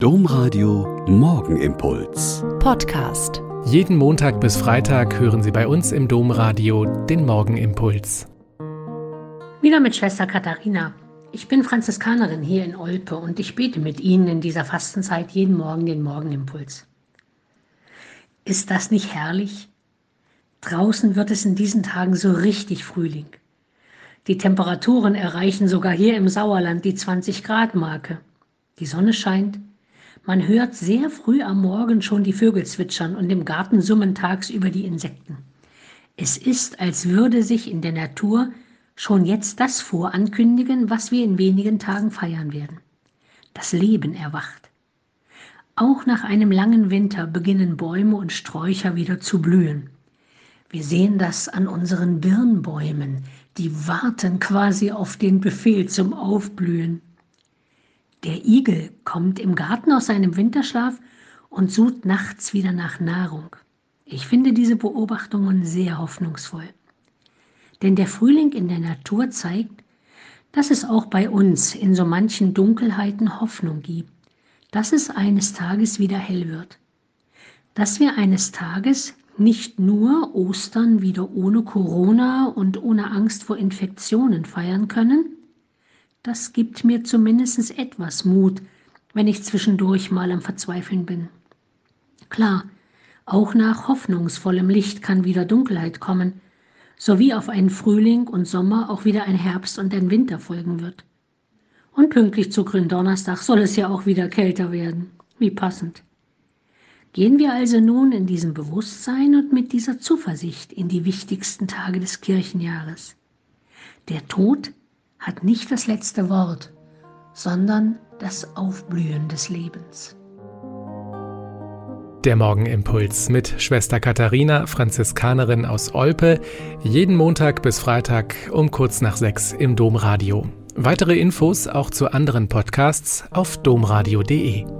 Domradio Morgenimpuls. Podcast. Jeden Montag bis Freitag hören Sie bei uns im Domradio den Morgenimpuls. Wieder mit Schwester Katharina. Ich bin Franziskanerin hier in Olpe und ich bete mit Ihnen in dieser Fastenzeit jeden Morgen den Morgenimpuls. Ist das nicht herrlich? Draußen wird es in diesen Tagen so richtig Frühling. Die Temperaturen erreichen sogar hier im Sauerland die 20 Grad Marke. Die Sonne scheint, man hört sehr früh am Morgen schon die Vögel zwitschern und im Garten summen tagsüber die Insekten. Es ist, als würde sich in der Natur schon jetzt das vorankündigen, was wir in wenigen Tagen feiern werden. Das Leben erwacht. Auch nach einem langen Winter beginnen Bäume und Sträucher wieder zu blühen. Wir sehen das an unseren Birnbäumen, die warten quasi auf den Befehl zum Aufblühen. Der Igel kommt im Garten aus seinem Winterschlaf und sucht nachts wieder nach Nahrung. Ich finde diese Beobachtungen sehr hoffnungsvoll. Denn der Frühling in der Natur zeigt, dass es auch bei uns in so manchen Dunkelheiten Hoffnung gibt, dass es eines Tages wieder hell wird, dass wir eines Tages nicht nur Ostern wieder ohne Corona und ohne Angst vor Infektionen feiern können, das gibt mir zumindest etwas Mut, wenn ich zwischendurch mal am Verzweifeln bin. Klar, auch nach hoffnungsvollem Licht kann wieder Dunkelheit kommen, sowie auf einen Frühling und Sommer auch wieder ein Herbst und ein Winter folgen wird. Und pünktlich zu Gründonnerstag soll es ja auch wieder kälter werden. Wie passend. Gehen wir also nun in diesem Bewusstsein und mit dieser Zuversicht in die wichtigsten Tage des Kirchenjahres. Der Tod hat nicht das letzte Wort, sondern das Aufblühen des Lebens. Der Morgenimpuls mit Schwester Katharina, Franziskanerin aus Olpe, jeden Montag bis Freitag um kurz nach sechs im Domradio. Weitere Infos auch zu anderen Podcasts auf domradio.de.